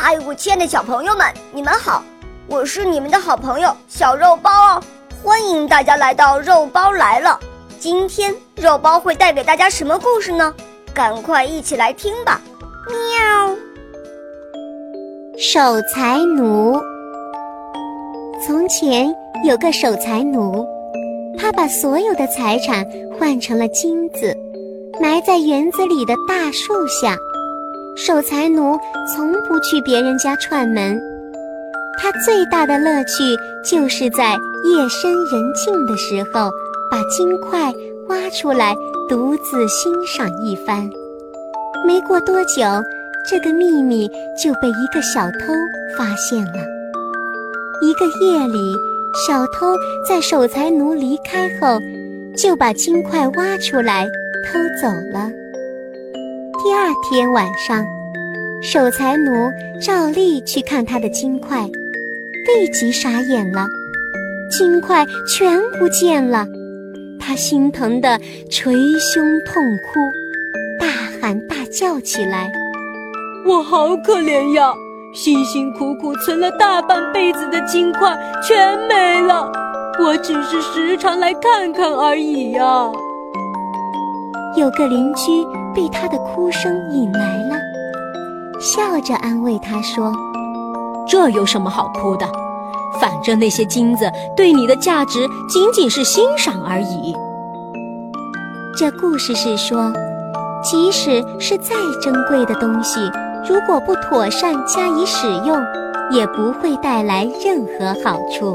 嗨，我亲爱的小朋友们，你们好！我是你们的好朋友小肉包哦，欢迎大家来到肉包来了。今天肉包会带给大家什么故事呢？赶快一起来听吧！喵。守财奴。从前有个守财奴，他把所有的财产换成了金子，埋在园子里的大树下。守财奴从不去别人家串门，他最大的乐趣就是在夜深人静的时候，把金块挖出来，独自欣赏一番。没过多久，这个秘密就被一个小偷发现了。一个夜里，小偷在守财奴离开后，就把金块挖出来偷走了。第二天晚上，守财奴照例去看他的金块，立即傻眼了，金块全不见了。他心疼得捶胸痛哭，大喊大叫起来：“我好可怜呀！辛辛苦苦存了大半辈子的金块全没了，我只是时常来看看而已呀。”有个邻居被他的哭声引来了，笑着安慰他说：“这有什么好哭的？反正那些金子对你的价值仅仅是欣赏而已。”这故事是说，即使是再珍贵的东西，如果不妥善加以使用，也不会带来任何好处。